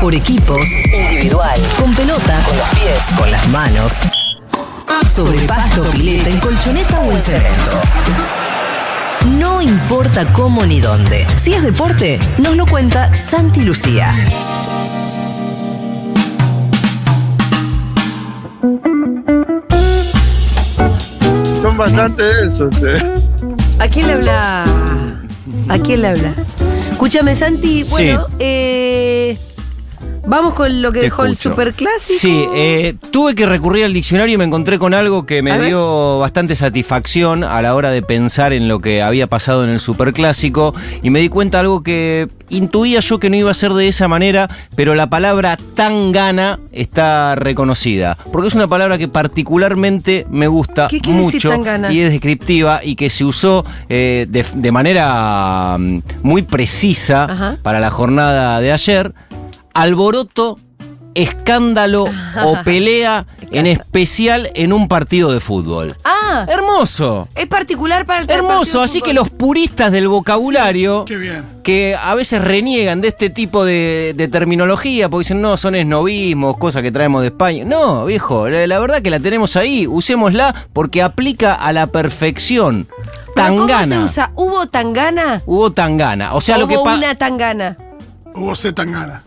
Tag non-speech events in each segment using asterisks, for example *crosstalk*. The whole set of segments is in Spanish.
Por equipos, individual, con pelota, con los pies, con las manos. Sobre pasto, pileta, en colchoneta o en cemento. No importa cómo ni dónde. Si es deporte, nos lo cuenta Santi Lucía. Son bastante densos. eh. ¿A quién le habla? ¿A quién le habla? Escúchame, Santi. Bueno, eh, vamos con lo que Te dejó el superclásico. Sí, eh, tuve que recurrir al diccionario y me encontré con algo que A me ver. dio bastante satisfacción a la hora de pensar en lo que había pasado en el superclásico y me di cuenta de algo que intuía yo que no iba a ser de esa manera, pero la palabra tangana está reconocida, porque es una palabra que particularmente me gusta ¿Qué quiere decir mucho y es descriptiva y que se usó eh, de, de manera mm, muy precisa Ajá. para la jornada de ayer. Alboroto, escándalo *laughs* o pelea, en especial en un partido de fútbol. Ah, Hermoso. es particular para el partido Hermoso, así que los puristas del vocabulario Qué bien. que a veces reniegan de este tipo de, de terminología porque dicen, no, son esnovismos, cosas que traemos de España. No, viejo, la, la verdad que la tenemos ahí, usémosla porque aplica a la perfección. ¿Pero ¿Cómo se Tangana. usa? ¿Hubo tangana? Hubo tangana. O sea, lo que ¿Hubo pasa. una tangana? Hubo Z Tangana.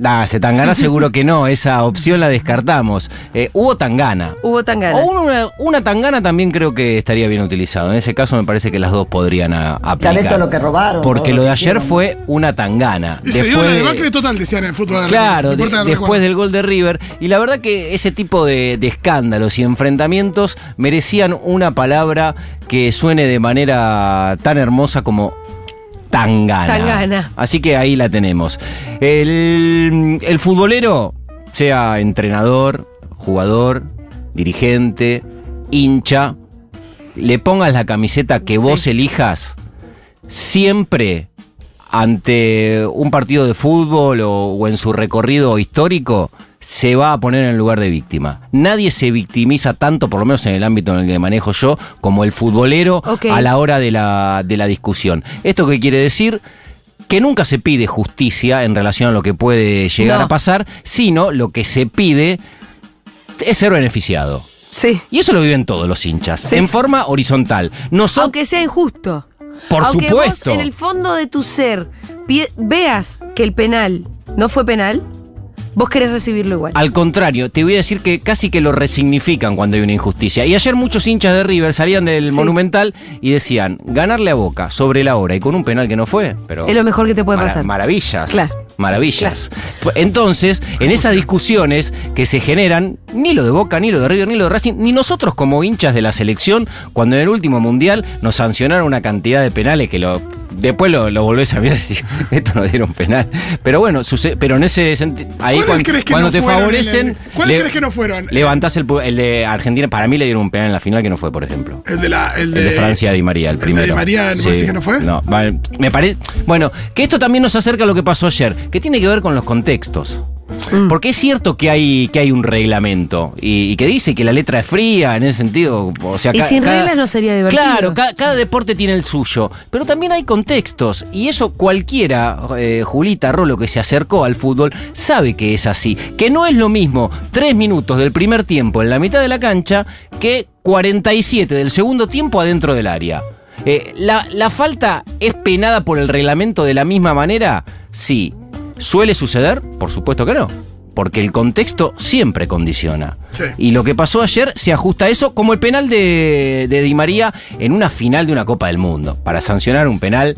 Nah, se tangana seguro que no, esa opción la descartamos. Eh, hubo tangana. Hubo tangana. O una, una tangana también creo que estaría bien utilizado. En ese caso me parece que las dos podrían a- aplicar. ¿Sabés todo lo que robaron? Porque lo de ayer hicieron? fue una tangana. Y se dio una debacle total, decían en el fútbol. de Claro, de- del después Recuerdo. del gol de River. Y la verdad que ese tipo de, de escándalos y enfrentamientos merecían una palabra que suene de manera tan hermosa como tangana. Tangana. Así que ahí la tenemos. El, el futbolero, sea entrenador, jugador, dirigente, hincha, le pongas la camiseta que Sí. vos elijas, siempre ante un partido de fútbol o, o en su recorrido histórico, se va a poner en el lugar de víctima. Nadie se victimiza tanto, por lo menos en el ámbito en el que manejo yo, como el futbolero a la hora de la, de la discusión. ¿Esto qué quiere decir? Que nunca se pide justicia en relación a lo que puede llegar No. a pasar, sino lo que se pide es ser beneficiado. Sí. Y eso lo viven todos los hinchas, Sí. en forma horizontal. Nosotros, Aunque sea injusto. por Aunque supuesto. vos en el fondo de tu ser veas que el penal no fue penal, vos querés recibirlo igual. Al contrario, te voy a decir que casi que lo resignifican cuando hay una injusticia. Y ayer muchos hinchas de River salían del Sí. Monumental y decían, ganarle a Boca sobre la hora y con un penal que no fue, pero... Es lo mejor que te puede mara- pasar. Maravillas. Claro. Maravillas. Entonces, en esas discusiones que se generan, ni lo de Boca, ni lo de River, ni lo de Racing, ni nosotros como hinchas de la selección, cuando en el último mundial nos sancionaron una cantidad de penales que lo después lo, lo volvés a mirar y decís, *laughs* esto no dieron penal. Pero bueno, suce- pero en ese sentido, ahí ¿Cuáles cuan- crees que cuando no te favorecen, el- ¿Cuáles le- crees que no fueron? levantás el, el de Argentina, para mí le dieron un penal en la final que no fue, por ejemplo. El de la. El El de Francia Di María, el el de primero. Di María, ¿me parece que no fue? No, vale, me parece. Bueno, que esto también nos acerca a lo que pasó ayer, que tiene que ver con los contextos. Mm. Porque es cierto que hay, que hay un reglamento y, y que dice que la letra es fría en ese sentido. O sea, Y sin cada- reglas no sería divertido. Claro, ca- cada, deporte tiene el suyo, pero también hay contextos y eso cualquiera, eh, Julita Rolo que se acercó al fútbol, sabe que es así, que no es lo mismo tres minutos del primer tiempo en la mitad de la cancha que 47 del segundo tiempo adentro del área. Eh, la, ¿La falta es penada por el reglamento de la misma manera? Sí. ¿Suele suceder? Por supuesto que no. Porque el contexto siempre condiciona. Sí. Y lo que pasó ayer se ajusta a eso, como el penal de, de Di María en una final de una Copa del Mundo. Para sancionar un penal,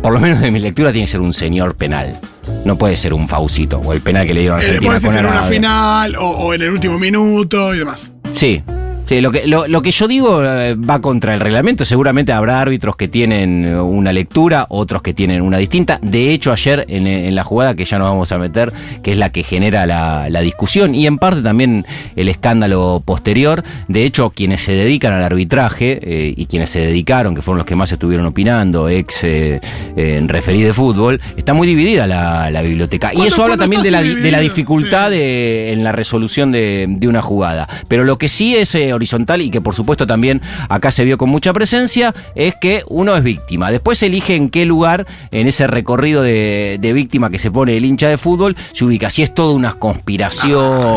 por lo menos de mi lectura, tiene que ser un señor penal. No puede ser un faucito o el penal que le dieron a Eh, Argentina puede ser en una final o, o en el último minuto y demás. Sí. Sí, lo que, lo, lo que yo digo eh, va contra el reglamento. Seguramente habrá árbitros que tienen eh, una lectura, otros que tienen una distinta. De hecho, ayer en, en la jugada que ya nos vamos a meter, que es la que genera la, la discusión y en parte también el escándalo posterior. De hecho, quienes se dedican al arbitraje eh, y quienes se dedicaron, que fueron los que más estuvieron opinando, ex eh, eh, referí de fútbol, está muy dividida la, la biblioteca. Y eso habla también de la, de dificultad sí. de- en la resolución de, de una jugada. Pero lo que sí es eh, horizontal y que por supuesto también acá se vio con mucha presencia, es que uno es víctima. Después elige en qué lugar en ese recorrido de, víctima que se pone el hincha de fútbol se ubica. Si es toda una conspiración,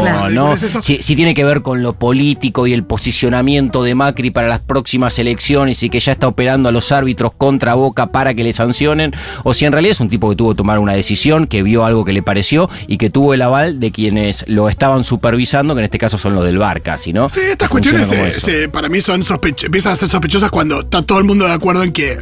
Ah, ¿no? Si, si tiene que ver con lo político y el posicionamiento de Macri para las próximas elecciones y que ya está operando a los árbitros contra Boca para que le sancionen, o si en realidad es un tipo que tuvo que tomar una decisión, que vio algo que le pareció y que tuvo el aval de quienes lo estaban supervisando, que en este caso son los del bar casi, ¿no? Sí, estas funciona cuestiones como eso. se- para mí son empiezan a ser sospechosas cuando está todo el mundo de acuerdo en que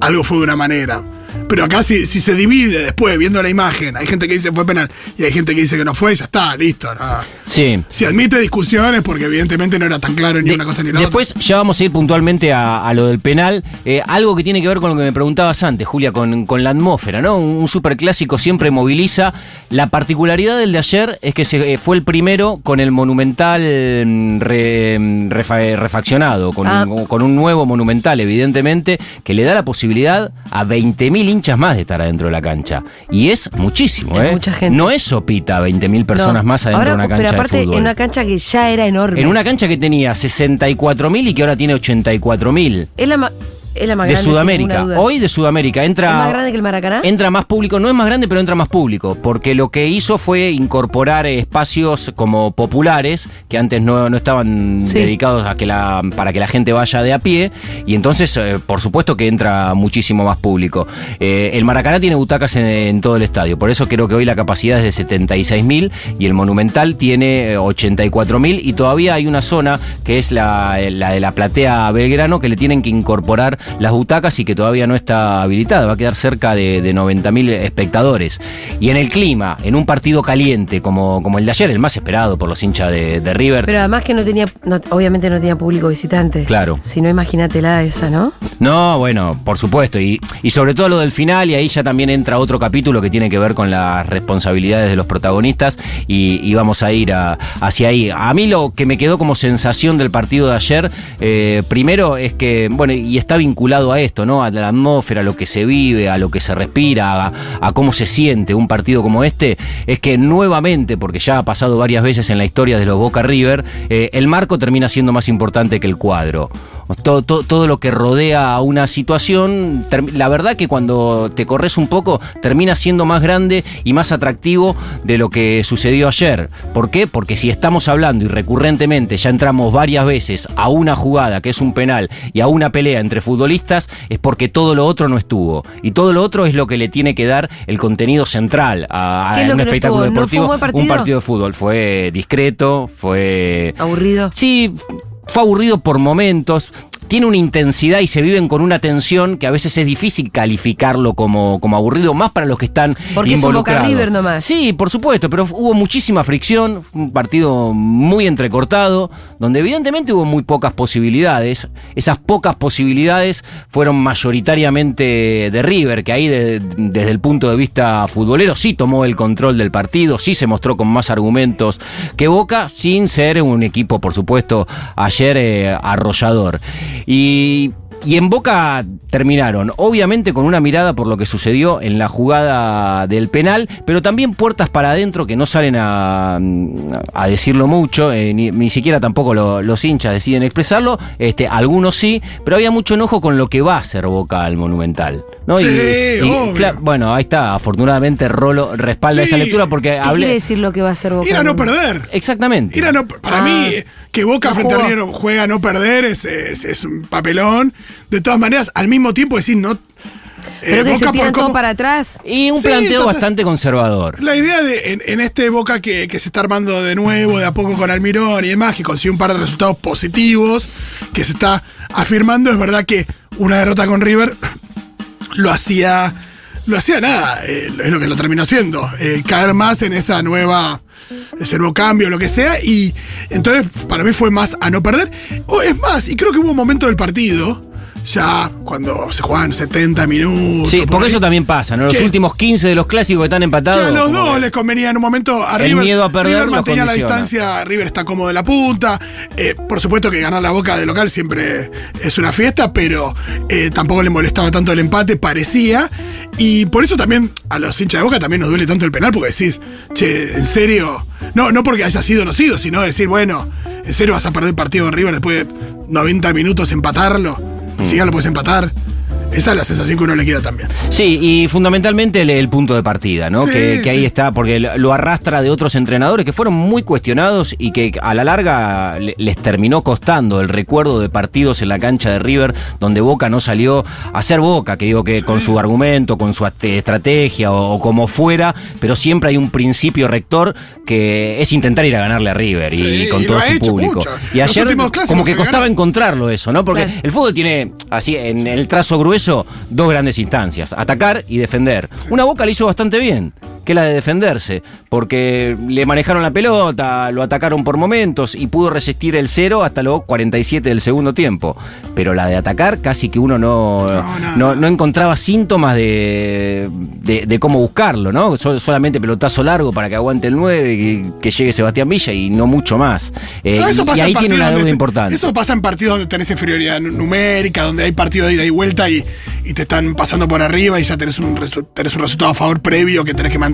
algo fue de una manera. Pero acá si, si se divide después viendo la imagen, hay gente que dice fue penal y hay gente que dice que no fue, y ya está, listo. no. Sí. Si admite discusiones, porque evidentemente no era tan claro ni De- una cosa ni la Después ya vamos a ir puntualmente a, a lo del penal. Eh, algo que tiene que ver con lo que me preguntabas antes, Julia, con, con la atmósfera, ¿no? Un, un superclásico siempre moviliza. La particularidad del de ayer es que se, eh, fue el primero con el monumental mm, re- mm, refa- refaccionado, con, Ah. un, con un nuevo monumental, evidentemente, que le da la posibilidad a 20.000 hinchas más de estar adentro de la cancha. Y es muchísimo, Es ¿eh? mucha gente. No es sopita 20.000 personas No. más adentro Ahora, de una cancha Pero de aparte, fútbol. en una cancha que ya era enorme. En una cancha que tenía 64.000 y que ahora tiene 84.000. Es la, es la más De grande, Sudamérica. Hoy de Sudamérica. Entra, ¿Es más grande que el Maracaná? Entra más público. No es más grande, pero entra más público. Porque lo que hizo fue incorporar eh, espacios como populares que antes no, no estaban Sí. dedicados a que la, para que la gente vaya de a pie. Y entonces, eh, por supuesto que entra muchísimo más público. Eh, el Maracaná tiene butacas en, en todo el estadio. Por eso creo que hoy la capacidad es de 76.000 y el Monumental tiene eh, 84.000 y todavía hay una zona que es la, la de la platea Belgrano que le tienen que incorporar las butacas y que todavía no está habilitada. Va a quedar cerca de, de 90.000 espectadores. Y en el clima, en un partido caliente como, como el de ayer, el más esperado por los hinchas de, de River. Pero además que no tenía, no- obviamente no tenía público visitante. Claro. Si no, imagínatela esa, ¿no? No, bueno, por supuesto. Y, y sobre todo lo del final, y ahí ya también entra otro capítulo que tiene que ver con las responsabilidades de los protagonistas, y, y vamos a ir a- hacia ahí. A mí lo que me quedó como sensación del partido de ayer, eh, primero es que, bueno, y está vinculado a esto, ¿no? A la atmósfera, a lo que se vive, a lo que se respira, a, a cómo se siente un partido como este, es que nuevamente, porque ya ha pasado varias veces en la historia de los Boca River, eh, el marco termina siendo más importante que el cuadro. Todo, todo, todo lo que rodea a una situación, la verdad que cuando te corres un poco termina siendo más grande y más atractivo de lo que sucedió ayer. ¿Por qué? Porque si estamos hablando y recurrentemente ya entramos varias veces a una jugada que es un penal y a una pelea entre futbolistas, es porque todo lo otro no estuvo. Y todo lo otro es lo que le tiene que dar el contenido central a, a ¿Qué es lo un no espectáculo estuvo? ¿No fue deportivo. un buen partido? Un partido de fútbol. Fue discreto, fue Aburrido. Sí, fue aburrido por momentos. Tiene una intensidad y se viven con una tensión que a veces es difícil calificarlo como, como aburrido, más para los que están Porque es un Boca involucrados. River nomás. Sí, por supuesto, pero hubo muchísima fricción, un partido muy entrecortado, donde evidentemente hubo muy pocas posibilidades. Esas pocas posibilidades fueron mayoritariamente de River, que ahí de- desde el punto de vista futbolero sí tomó el control del partido, sí se mostró con más argumentos que Boca, sin ser un equipo, por supuesto, ayer eh, arrollador. Y y en Boca terminaron, obviamente con una mirada por lo que sucedió en la jugada del penal, pero también puertas para adentro que no salen a, a decirlo mucho, eh, ni, ni siquiera tampoco lo- los hinchas deciden expresarlo, este, algunos sí, pero había mucho enojo con lo que va a hacer Boca al Monumental. ¿no? Sí, obvio. cla- bueno, ahí está, afortunadamente Rolo respalda Sí. esa lectura porque ¿Qué hablé... quiere decir lo que va a hacer Boca? Ir a no perder. Exactamente. Ir a no- para Ah. mí, que Boca No frente a. River juega a no perder es, es- es un papelón. De todas maneras, al mismo tiempo decir no. Pero eh, que se Boca tiran todo para atrás. Y un Sí, planteo bastante conservador. La idea de en, en este Boca que, que se está armando de nuevo, de a poco con Almirón y demás, que consiguió un par de resultados positivos, que se está afirmando, es verdad que una derrota con River lo hacía. Lo hacía nada, eh, es lo que lo terminó haciendo. eh, caer más en esa nueva. Ese nuevo cambio, lo que sea. Y entonces, para mí fue más a no perder. O es más, y creo que hubo un momento del partido ya cuando se juegan 70 minutos. Sí, por porque ahí, eso también pasa, ¿no? Los ¿Qué? últimos 15 de los clásicos que están que empatados. a los dos que- les convenía en un momento a El River. miedo a perder River mantenía la distancia, River está cómodo en la punta. Eh, por supuesto que ganar la boca de local siempre es una fiesta, pero eh, tampoco le molestaba tanto el empate, parecía. Y por eso también a los hinchas de boca también nos duele tanto el penal, porque decís, che, en serio. No, no porque haya sido no sido, sino decir, bueno, en serio vas a perder el partido con River después de 90 minutos empatarlo. Si ya lo puedes empatar. Esa es la sensación que uno le queda también. Sí, y fundamentalmente el, el punto de partida, ¿no? Sí, que, que ahí está, porque lo arrastra de otros entrenadores que fueron muy cuestionados y que a la larga le- les terminó costando el recuerdo de partidos en la cancha de River donde Boca no salió a ser Boca, que digo que con su argumento, con su ate- estrategia o, o como fuera, pero siempre hay un principio rector que es intentar ir a ganarle a River y, con y todo lo ha su hecho público. mucho. Y Los ayer como que que costaba encontrarlo eso, ¿no? Porque Claro. el fútbol tiene, así, en el trazo grueso, dos grandes instancias, atacar y defender. Una Boca le hizo bastante bien, que la de defenderse, porque le manejaron la pelota, lo atacaron por momentos y pudo resistir el cero hasta los 47 del segundo tiempo. Pero la de atacar casi que uno no, No, no, no, no. no encontraba síntomas de, de, de cómo buscarlo, ¿no? Sol- solamente pelotazo largo para que aguante el 9, que, que llegue Sebastián Villa y no mucho más. Eh, y- eso pasa ahí tiene una deuda te- importante. Eso pasa en partidos donde tenés inferioridad nu- numérica, donde hay partido de ida y vuelta y, y te están pasando por arriba y ya tenés un, tenés un resultado a favor previo que tenés que mantener.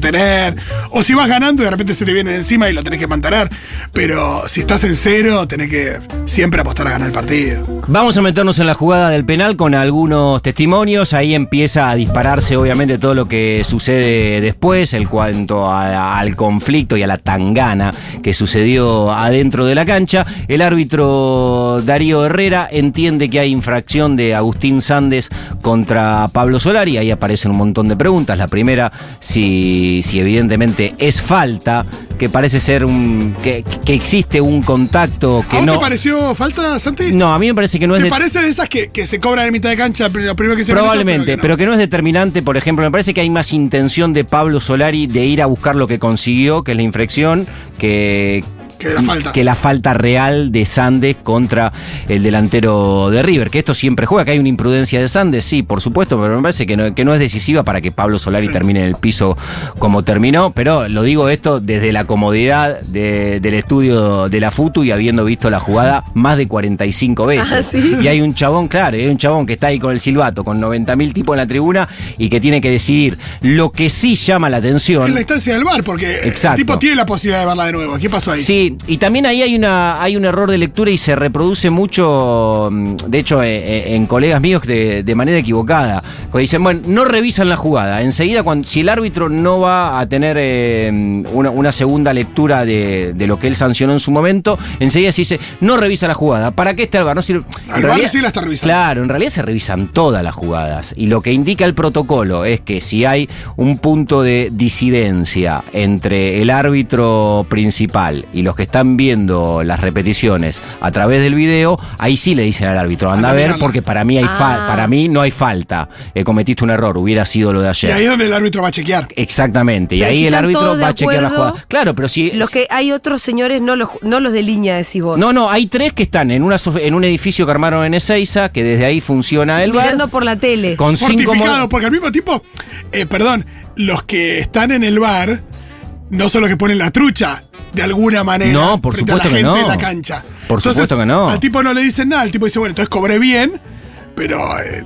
O si vas ganando y de repente se te viene encima y lo tenés que mantener. Pero si estás en cero, tenés que siempre apostar a ganar el partido. Vamos a meternos en la jugada del penal con algunos testimonios. Ahí empieza a dispararse, obviamente, todo lo que sucede después, en cuanto al conflicto y a la tangana que sucedió adentro de la cancha. El árbitro Darío Herrera entiende que hay infracción de Agustín Sandes contra Pablo Solari. Ahí aparecen un montón de preguntas. La primera, si, si evidentemente es falta, que parece ser un. que, que existe un contacto que ¿A vos no. te pareció falta, Santi? No, a mí me parece que no es ¿Te de- parece de esas que, que se cobran en mitad de cancha lo primero que se Probablemente, pero que, no. es determinante, por ejemplo, me parece que hay más intención de Pablo Solari de ir a buscar lo que consiguió, que es la infracción, que, Que la falta. que la falta real de Sandes contra el delantero de River, que esto siempre juega, que hay una imprudencia de Sandes, sí, por supuesto, pero me parece que no, que no es decisiva para que Pablo Solari Sí. termine en el piso como terminó, pero lo digo esto desde la comodidad de- del estudio de la FUTU y habiendo visto la jugada más de 45 veces. Ah, ¿sí? Y hay un chabón, claro, hay un chabón que está ahí con el silbato, con 90.000 tipos en la tribuna y que tiene que decidir. Lo que sí llama la atención. En la instancia del bar, porque Exacto. el tipo tiene la posibilidad de verla de nuevo. ¿Qué pasó ahí? Sí, y también ahí hay una hay un error de lectura y se reproduce mucho, mm, de hecho, eh, eh, en colegas míos de, de manera equivocada. Cuando dicen, bueno, no revisan la jugada. Enseguida, cuando, si el árbitro no va a tener eh, una, una segunda lectura de, de lo que él sancionó en su momento, enseguida se dice, no revisa la jugada. ¿Para qué está el VAR? No sirve. VAR sí la está revisando. Claro, en realidad se revisan todas las jugadas. Y lo que indica el protocolo es que si hay un punto de disidencia entre el árbitro principal y los que están viendo las repeticiones a través del video, ahí sí le dicen al árbitro, anda a ver porque para mí hay Ah. para mí no hay falta. Eh, cometiste un error, hubiera sido lo de Y ayer. ahí es donde el árbitro va a chequear. Exactamente, y ahí si el árbitro va a chequear la jugada. Claro, pero si Los que hay otros señores, no los, no los de línea, decís vos. No, no, hay tres que están en una en un edificio que armaron en Ezeiza, que desde ahí funciona el bar. Mirando por la tele. Con Fortificado, porque al mismo tiempo, eh, perdón, los que están en el bar no son los que ponen la trucha, de alguna manera. No, por frente a la supuesto que gente no. en la cancha. Por supuesto que no. Al tipo no le dicen nada, el tipo dice, bueno, entonces cobré bien, pero eh,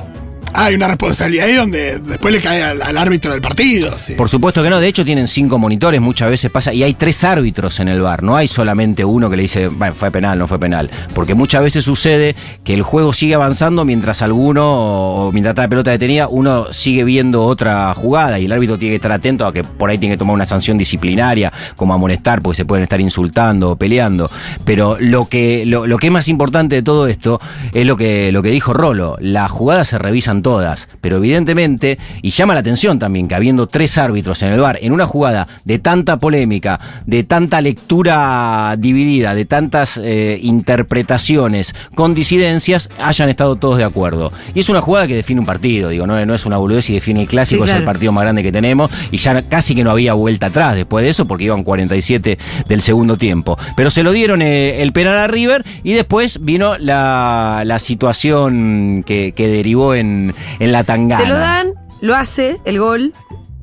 hay una responsabilidad ahí donde después le cae al, árbitro del partido. Por supuesto que no, de hecho tienen cinco monitores, muchas veces pasa, y hay tres árbitros en el bar, no hay solamente uno que le dice, bueno, fue penal, no fue penal, porque muchas veces sucede que el juego sigue avanzando mientras alguno, o mientras está la pelota detenida, uno sigue viendo otra jugada y el árbitro tiene que estar atento a que por ahí tiene que tomar una sanción disciplinaria, como amonestar, porque se pueden estar insultando o peleando, pero lo que, lo, lo que es más importante de todo esto es lo que, lo que dijo Rolo, las jugadas se revisan todas, pero evidentemente, y llama la atención también que habiendo tres árbitros en el bar, en una jugada de tanta polémica, de tanta lectura dividida, de tantas eh, interpretaciones con disidencias, hayan estado todos de acuerdo. Y es una jugada que define un partido, digo, no, no es una boludez y define el clásico, Sí, es el partido más grande que tenemos, y ya casi que no había vuelta atrás después de eso, porque iban 47 del segundo tiempo. Pero se lo dieron eh, el penal a River y después vino la, la situación que, que derivó en, en la tangana. Se lo dan, lo hace, el gol.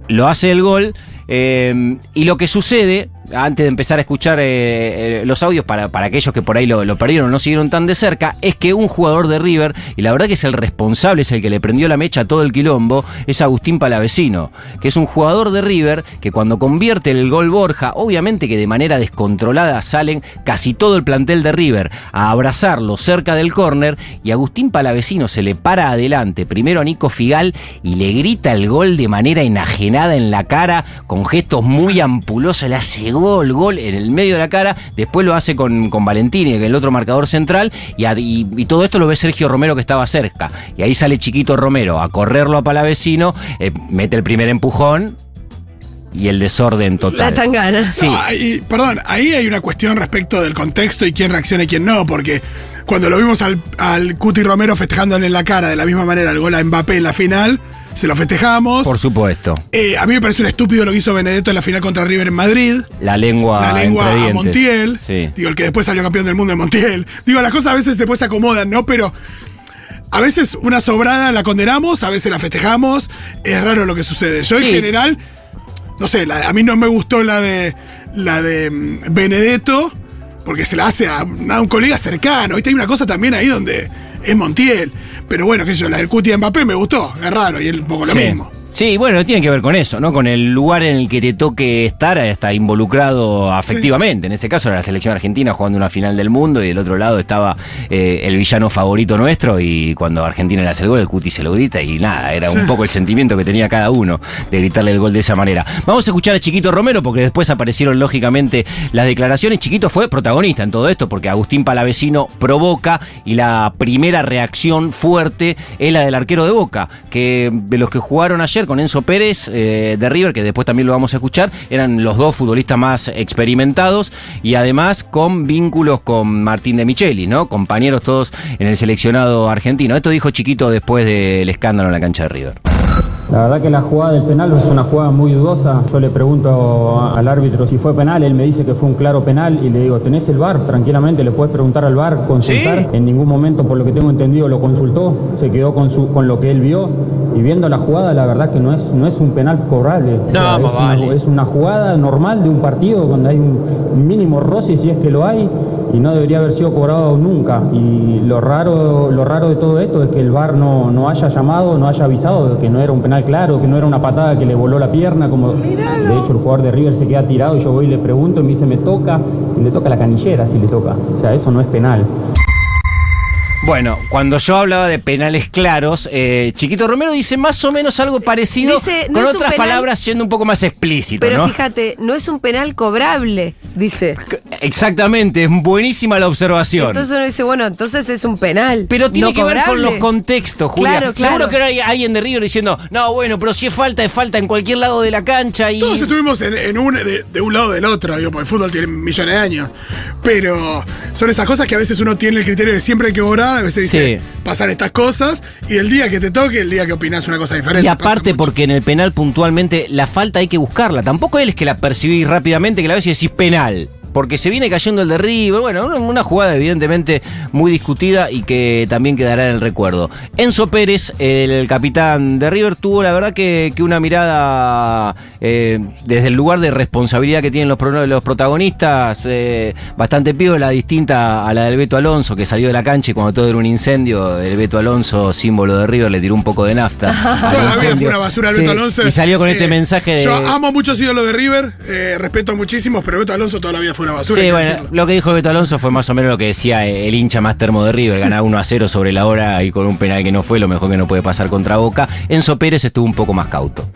Lo hace el gol. eh, y lo que sucede, antes de empezar a escuchar eh, eh, los audios para, para aquellos que por ahí lo, perdieron, no siguieron tan de cerca, es que un jugador de River, y la verdad que es el responsable, es el que le prendió la mecha a todo el quilombo, es Agustín Palavecino, que es un jugador de River que cuando convierte el gol Borja, obviamente que de manera descontrolada salen casi todo el plantel de River a abrazarlo cerca del córner y Agustín Palavecino se le para adelante, primero a Nico Figal y le grita el gol de manera enajenada en la cara, con gestos muy ampulosos, le hace gol, gol en el medio de la cara, después lo hace con, con Valentini, el otro marcador central, y, a- y- y todo esto lo ve Sergio Romero que estaba cerca. Y ahí sale Chiquito Romero a correrlo a Palavecino, eh, mete el primer empujón y el desorden total. La tangana. Sí. No, ahí- perdón, ahí hay una cuestión respecto del contexto y quién reacciona y quién no, porque cuando lo vimos al, al Cuti Romero festejándole en la cara de la misma manera el gol a Mbappé en la final, se lo festejamos. Por supuesto. Eh, a mí me parece un estúpido lo que hizo Benedetto en la final contra River en Madrid. La lengua, la lengua entre a. Montiel. Sí. Digo, el que después salió campeón del mundo en Montiel. Digo, las cosas a veces después se acomodan, ¿no? Pero a veces una sobrada la condenamos, a veces la festejamos. Es raro lo que sucede. Yo Sí. en general, no sé, la- a mí no me gustó la de la de mm, Benedetto, porque se la hace a, a un colega cercano. ¿viste? Hay una cosa también ahí donde es Montiel. Pero bueno, qué sé yo, la del Cuti a Mbappé me gustó. Es raro y es un poco lo Sí. mismo. Sí, bueno, tiene que ver con eso, ¿no? Con el lugar en el que te toque estar, está involucrado afectivamente. En ese caso era la selección argentina jugando una final del mundo y del otro lado estaba eh, el villano favorito nuestro y cuando Argentina le hace el gol, el Cuti se lo grita y nada, era un poco el sentimiento que tenía cada uno de gritarle el gol de esa manera. Vamos a escuchar a Chiquito Romero porque después aparecieron lógicamente las declaraciones. Chiquito fue protagonista en todo esto porque Agustín Palavecino provoca y la primera reacción fuerte es la del arquero de Boca, que de los que jugaron ayer con Enzo Pérez eh, de River, que después también lo vamos a escuchar, eran los dos futbolistas más experimentados y además con vínculos con Martín de Micheli, ¿no? Compañeros todos en el seleccionado argentino. Esto dijo Chiquito después del escándalo en la cancha de River. La verdad que la jugada del penal es una jugada muy dudosa. Yo le pregunto al árbitro si fue penal, él me dice que fue un claro penal y le digo, ¿tenés el VAR? Tranquilamente le puedes preguntar al VAR, consultar. En ningún momento, por lo que tengo entendido, lo consultó, se quedó con, su, con lo que él vio y viendo la jugada, la verdad que no es, no es un penal cobrable. O sea, es, una, es una jugada normal de un partido donde hay un mínimo roce si es que lo hay y no debería haber sido cobrado nunca. Y lo raro, lo raro de todo esto es que el VAR no, no haya llamado, no haya avisado de que no era un penal claro, que no era una patada que le voló la pierna, como de hecho el jugador de River se queda tirado y yo voy y le pregunto y me dice me toca, y le toca la canillera si le toca. O sea, eso no es penal. Bueno, cuando yo hablaba de penales claros, eh, Chiquito Romero dice más o menos algo parecido, Dice, no con es un otras penal, palabras siendo un poco más explícito, Pero ¿no? fíjate, no es un penal cobrable, dice. Exactamente, es buenísima la observación. Entonces uno dice, bueno, entonces es un penal. pero tiene no que ver con los contextos, Julia. Claro, claro. Seguro que hay alguien de River diciendo, no, bueno, pero si es falta, es falta en cualquier lado de la cancha y. Todos estuvimos en, en un, de, de un lado o del otro, digo, porque el fútbol tiene millones de años. Pero son esas cosas que a veces uno tiene el criterio de siempre hay que cobrar, a veces dice, Sí. pasan estas cosas, y el día que te toque, el día que opinás una cosa diferente. Y aparte, porque en el penal puntualmente la falta hay que buscarla. Tampoco él es que la percibís rápidamente, que la ves y decís penal. Porque se viene cayendo el de River. Bueno, una- jugada evidentemente muy discutida y que también quedará en el recuerdo. Enzo Pérez, el capitán de River, tuvo la verdad que, que una mirada eh, desde el lugar de responsabilidad que tienen los, los protagonistas, eh, bastante piola, distinta a la del Beto Alonso, que salió de la cancha y cuando todo era un incendio, el Beto Alonso, símbolo de River, le tiró un poco de nafta. *laughs* al Toda la vida fue una basura el Sí, Beto Alonso. Y salió con este Eh, mensaje de. Yo amo muchos ídolos de River, eh, respeto a muchísimos, pero Beto Alonso toda la vida fue una basura. Sí, bueno, decirlo. lo que dijo Beto Alonso fue más o menos lo que decía el hincha más termo de River, ganar 1 a 0 sobre la hora y con un penal que no fue lo mejor que no puede pasar contra Boca. Enzo Pérez estuvo un poco más cauto.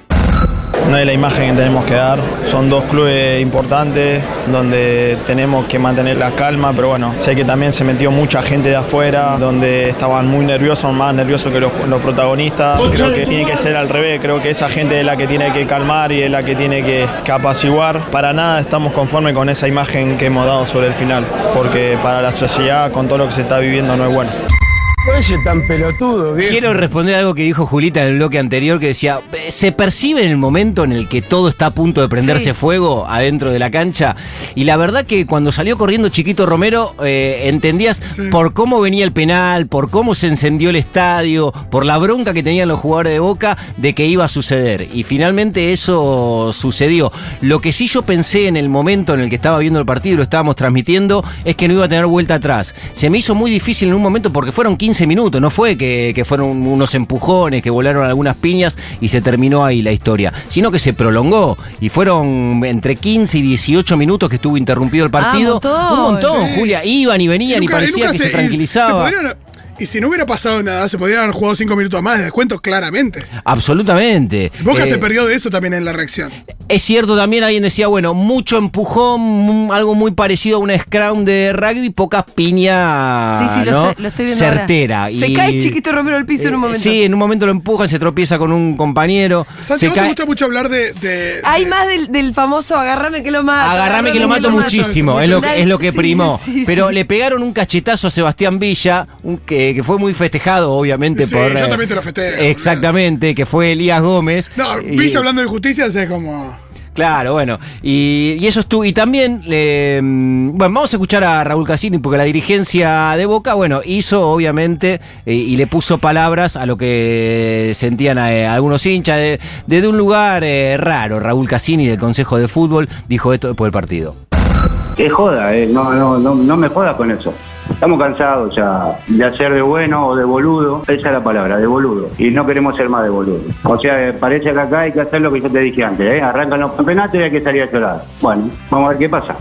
No es la imagen que tenemos que dar. Son dos clubes importantes donde tenemos que mantener la calma, pero bueno, sé que también se metió mucha gente de afuera, donde estaban muy nerviosos, más nerviosos que los, los protagonistas. Creo que tiene que ser al revés, creo que esa gente es la que tiene que calmar y es la que tiene que, que apaciguar. Para nada estamos conformes con esa imagen que hemos dado sobre el final, porque para la sociedad, con todo lo que se está viviendo, no es bueno. Oye, tan pelotudo, viejo. Quiero responder algo que dijo Julita en el bloque anterior que decía, ¿se percibe en el momento en el que todo está a punto de prenderse Sí. fuego adentro de la cancha? Y la verdad que cuando salió corriendo Chiquito Romero, eh, entendías Sí. por cómo venía el penal, por cómo se encendió el estadio, por la bronca que tenían los jugadores de Boca de que iba a suceder. Y finalmente eso sucedió. Lo que sí yo pensé en el momento en el que estaba viendo el partido y lo estábamos transmitiendo es que no iba a tener vuelta atrás. Se me hizo muy difícil en un momento porque fueron 15 minutos, no fue que, que fueron unos empujones, que volaron algunas piñas y se terminó ahí la historia, sino que se prolongó y fueron entre 15 y 18 minutos que estuvo interrumpido el partido. Ah, un un montón. Julia, iban y venían y, nunca- parecía que se, tranquilizaba. se podrían- y si no hubiera pasado nada, se podrían haber jugado cinco minutos más de descuento, claramente. Absolutamente. Boca Eh, se perdió de eso también en la reacción. Es cierto, también alguien decía, bueno, mucho empujón, algo muy parecido a una scrum de rugby, pocas piñas, Sí, sí, lo, ¿no? estoy, lo estoy viendo ahora. Certera. Se Y- cae chiquito Romero al piso en un Eh, momento. Sí, en un momento lo empujan, se tropieza con un compañero. Santiago, se te gusta mucho hablar de. de- Hay de- más del, del famoso agárrame que lo mato. Agarrame que lo mato muchísimo, es lo, que- es lo que *laughs* Sí, primó. sí, Pero sí. le pegaron un cachetazo a Sebastián Villa, un- que, que fue muy festejado, obviamente, Sí, por. yo eh, también te lo festejo, Exactamente, que fue Elías Gómez. No, Villa hablando de injusticia es como. Claro, bueno. Y, y eso estuvo. Y también, eh, bueno, vamos a escuchar a Raúl Cassini, porque la dirigencia de Boca, bueno, hizo obviamente eh, y le puso palabras a lo que sentían eh, algunos hinchas. de- Desde un lugar eh, raro, Raúl Cassini del Consejo de Fútbol dijo esto después del partido. Es joda, eh, no, no, no, no me jodas con eso. Estamos cansados ya de hacer de bueno o de boludo, esa es la palabra, de boludo. Y no queremos ser más de boludo. O sea, eh, parece que acá hay que hacer lo que yo te dije antes, ¿eh? Arrancan los campeonatos y hay que salir a llorar. Bueno, vamos a ver qué pasa.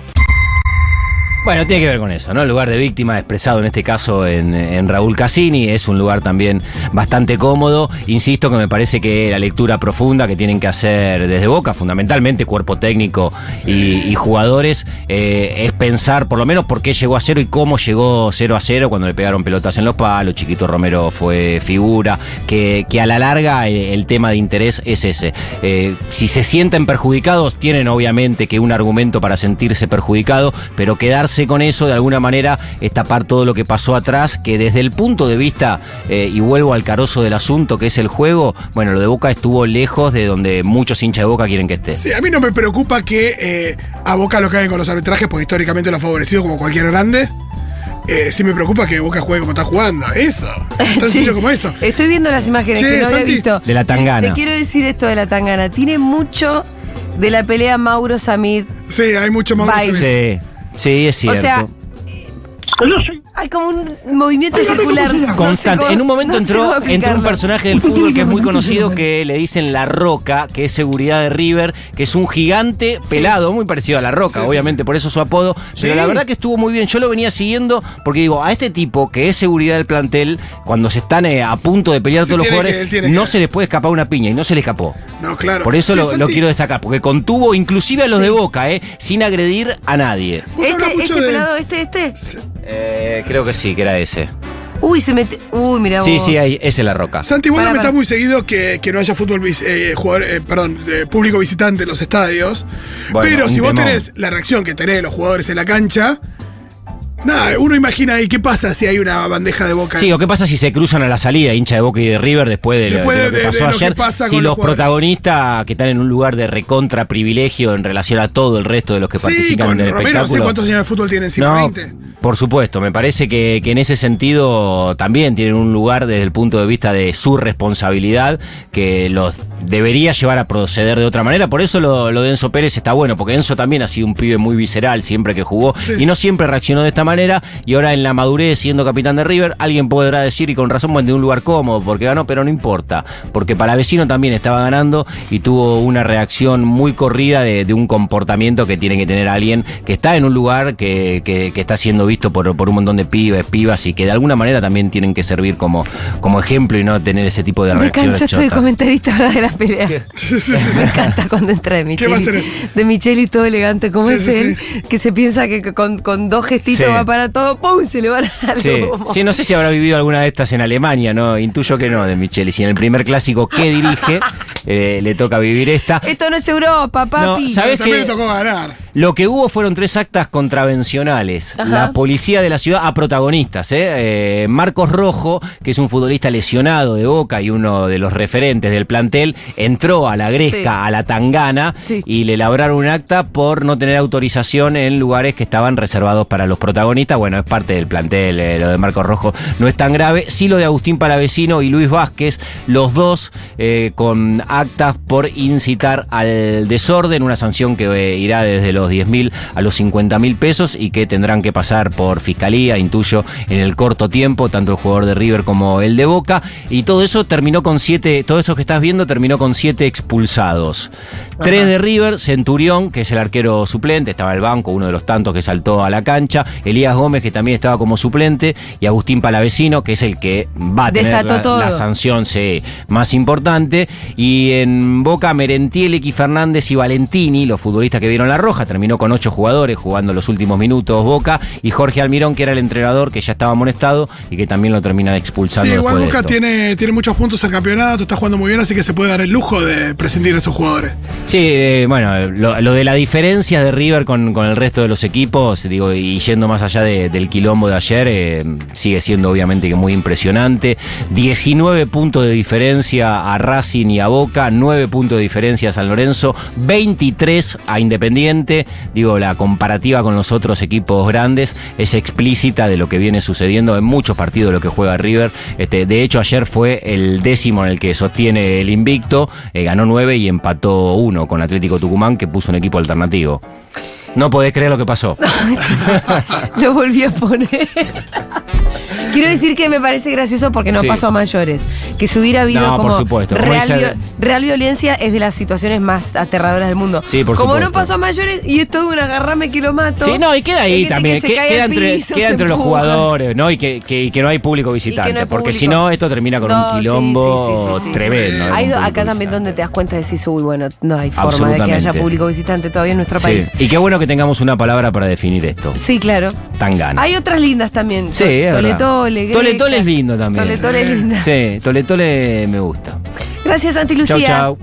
Bueno, tiene que ver con eso, ¿no? El lugar de víctima expresado en este caso en, en Raúl Cassini es un lugar también bastante cómodo. Insisto que me parece que la lectura profunda que tienen que hacer desde Boca, fundamentalmente cuerpo técnico y, y jugadores, eh, es pensar por lo menos por qué llegó a cero y cómo llegó 0 a 0 cuando le pegaron pelotas en los palos. Chiquito Romero fue figura, que, que a la larga eh, el tema de interés es ese. Eh, si se sienten perjudicados, tienen obviamente que un argumento para sentirse perjudicados, pero quedarse con eso de alguna manera es tapar todo lo que pasó atrás, que desde el punto de vista, eh, y vuelvo al carozo del asunto, que es el juego, bueno, lo de Boca estuvo lejos de donde muchos hinchas de Boca quieren que esté. Sí, a mí no me preocupa que eh, a Boca lo caigan con los arbitrajes, porque históricamente lo ha favorecido como cualquier grande. Eh, sí me preocupa que Boca juegue como está jugando. Eso. *laughs* Tan Sí. sencillo como eso. Estoy viendo las imágenes que no había visto. De la tangana. Te quiero decir esto de la tangana. Tiene mucho de la pelea Mauro Samid. Sí, hay mucho más. Bye. Sí, sí, es cierto. O sea, hay como un movimiento circular. Constante. en un momento no entró, entró un personaje del fútbol que es muy conocido que le dicen La Roca, que es seguridad de River, que es un gigante pelado, muy parecido a La Roca, Sí, sí, obviamente por eso su apodo. Pero la verdad que estuvo muy bien. Yo lo venía siguiendo porque digo, a este tipo que es seguridad del plantel, cuando se están eh, a punto de pelear Sí, todos los que- jugadores, no que- se les puede escapar una piña y no se le escapó. No, claro. Por eso Sí, lo, quiero destacar, porque contuvo inclusive a los de Boca, eh, sin agredir a nadie. Este, este de- pelado, este, este. Eh, creo que sí, que era ese. Uy, se mete. Uy, mira Sí, sí, ahí, ese es La Roca. Santi, vos no para. metás muy seguido que, que no haya fútbol, vis- eh, jugador, eh, perdón, eh, público visitante en los estadios. Bueno, pero un si vos temón. tenés la reacción que tenés los jugadores en la cancha, nada, uno imagina ahí qué pasa si hay una bandeja de boca. Sí, o qué pasa si se cruzan a la salida, hincha de Boca y de River, después de, lo- Después de lo que de pasó que ayer? pasa si los protagonistas que están en un lugar de recontra privilegio en relación a todo el resto de los que sí, participan con en el Romero, no sé espectáculo. cuántos años de fútbol tiene encima, No, 20. por supuesto, me parece que, que en ese sentido también tienen un lugar desde el punto de vista de su responsabilidad que los debería llevar a proceder de otra manera. Por eso lo, lo de Enzo Pérez está bueno, porque Enzo también ha sido un pibe muy visceral siempre que jugó Sí. y no siempre reaccionó de esta manera. Y ahora en la madurez, siendo capitán de River, alguien podrá decir, y con razón, bueno, de un lugar cómodo, porque ganó, pero no importa, porque para vecino también estaba ganando y tuvo una reacción muy corrida de, de un comportamiento que tiene que tener alguien que está en un lugar que, que- que está siendo visto por, por un montón de pibes, pibas y que de alguna manera también tienen que servir como, como ejemplo y no tener ese tipo de Me reacciones canso comentarista ahora de la pelea. *laughs* Me encanta cuando entra de ¿Qué más Micheli. tenés? De Micheli todo elegante como Sí, es sí, él, que se piensa que con, con dos gestitos Sí. va para todo, ¡pum! se le van a Sí. Sí, no sé si habrá vivido alguna de estas en Alemania, ¿no? Intuyo que no, de Micheli. Si en el primer clásico que dirige, *laughs* eh, le toca vivir esta. Esto no es Europa, papi. No, ¿sabes También qué? le tocó ganar. Lo que hubo fueron tres actas contravencionales. Ajá. La policía de la ciudad a protagonistas. ¿eh? Eh, Marcos Rojo, que es un futbolista lesionado de Boca y uno de los referentes del plantel, entró a la Gresca, Sí. a la Tangana, Sí. y le labraron un acta por no tener autorización en lugares que estaban reservados para los protagonistas. Bueno, es parte del plantel, eh, lo de Marcos Rojo no es tan grave. Sí lo de Agustín Palavecino y Luis Vázquez, los dos eh, con actas por incitar al desorden, una sanción que irá desde los 10 mil a los 50 mil pesos y que tendrán que pasar por fiscalía, intuyo, en el corto tiempo, tanto el jugador de River como el de Boca. Y todo eso terminó con siete, todo esto que estás viendo terminó con siete expulsados. Tres de River, Centurión, que es el arquero suplente, estaba en el banco, uno de los tantos que saltó a la cancha, Elías Gómez, que también estaba como suplente, y Agustín Palavecino, que es el que va a tener la sanción sí, más importante. Y en Boca, Merentiel, X Fernández y Valentini, los futbolistas que vieron la roja, terminó con ocho jugadores jugando los últimos minutos Boca, y Jorge Almirón, que era el entrenador, que ya estaba amonestado y que también lo terminan expulsando. Sí, igual Boca tiene, tiene muchos puntos en el campeonato, está jugando muy bien, así que se puede dar el lujo de prescindir de esos jugadores. Sí, eh, bueno, lo, lo de la diferencia de River con, con el resto de los equipos, digo, y yendo más allá de- del quilombo de ayer, eh, sigue siendo obviamente que muy impresionante. 19 puntos de diferencia a Racing y a Boca, 9 puntos de diferencia a San Lorenzo, 23 a Independiente. Digo, la comparativa con los otros equipos grandes es explícita de lo que viene sucediendo en muchos partidos de lo que juega River. Este, de hecho, ayer fue el décimo en el que sostiene el invicto, eh, ganó 9 y empató 1 con Atlético Tucumán, que puso un equipo alternativo. No podés creer lo que pasó. *laughs* Lo volví a poner. *laughs* Quiero decir que me parece gracioso porque no Sí. pasó a mayores. Que si hubiera habido No, por como supuesto. Como real, dice- vio- real violencia es de las situaciones más aterradoras del mundo. Sí, por como supuesto. no pasó a mayores y es todo un agarrame que lo mato. Sí, no, y queda ahí también. que que- queda entre, piso, queda se entre los jugadores, ¿no? Y que, que- no hay público visitante. hay porque si no, esto termina con No, un quilombo sí, sí, tremendo. Hay- acá también donde te das cuenta de decir, uy, bueno, no hay forma de que haya público visitante todavía en nuestro Sí. país. Y qué bueno que tengamos una palabra para definir esto. Sí, claro. Tangana. Hay otras lindas también. Sí, es Tole verdad. Tole, Tole Grecia. Tole es lindo también. Tole Tole es linda. Sí, Tole me gusta. Gracias, Santi Chau, Lucía. chau.